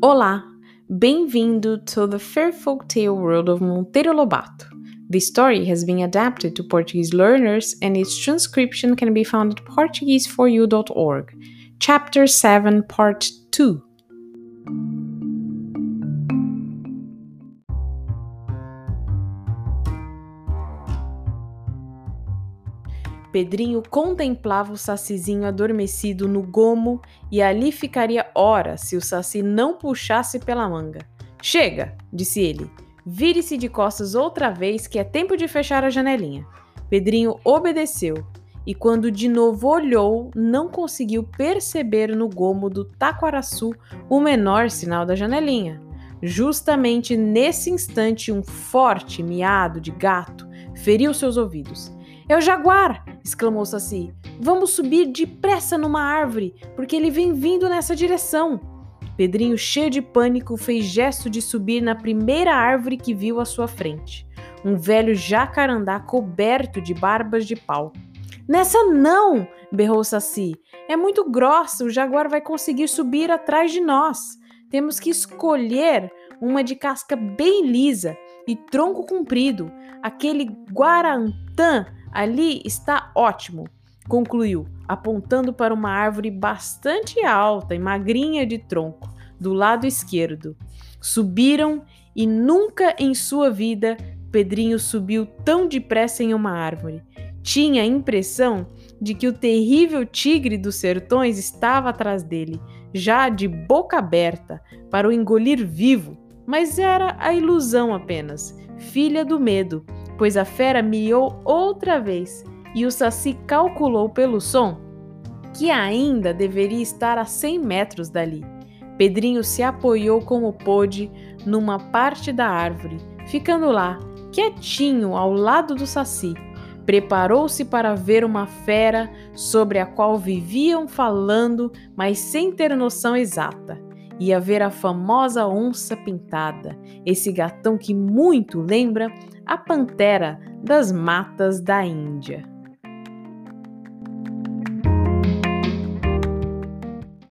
Olá, bem-vindo to the Fair Folk Tale world of Monteiro Lobato. The story has been adapted to Portuguese learners and its transcription can be found at portuguese4u.org. Chapter 7, Part 2. Pedrinho contemplava o sacizinho adormecido no gomo e ali ficaria horas se o saci não puxasse pela manga. Chega, disse ele. Vire-se de costas outra vez que é tempo de fechar a janelinha. Pedrinho obedeceu e, quando de novo olhou, não conseguiu perceber no gomo do taquaraçu o menor sinal da janelinha. Justamente nesse instante, um forte miado de gato feriu seus ouvidos. É o jaguar! Exclamou Saci. Vamos subir depressa numa árvore, porque ele vem vindo nessa direção. Pedrinho, cheio de pânico, fez gesto de subir na primeira árvore que viu à sua frente. Um velho jacarandá coberto de barbas de pau. Nessa não! berrou Saci. É muito grossa, o jaguar vai conseguir subir atrás de nós. Temos que escolher uma de casca bem lisa e tronco comprido, aquele guarantã Ali está ótimo, concluiu, apontando para uma árvore bastante alta e magrinha de tronco, do lado esquerdo. Subiram e nunca em sua vida Pedrinho subiu tão depressa em uma árvore. Tinha a impressão de que o terrível tigre dos sertões estava atrás dele, já de boca aberta, para o engolir vivo, mas era a ilusão apenas, filha do medo, pois a fera miou outra vez e o Saci calculou pelo som que ainda deveria estar a 100 metros dali. Pedrinho se apoiou como pôde numa parte da árvore, ficando lá, quietinho ao lado do Saci. Preparou-se para ver uma fera sobre a qual viviam falando, mas sem ter noção exata. Ia ver a famosa onça pintada, esse gatão que muito lembra a pantera das matas da Índia.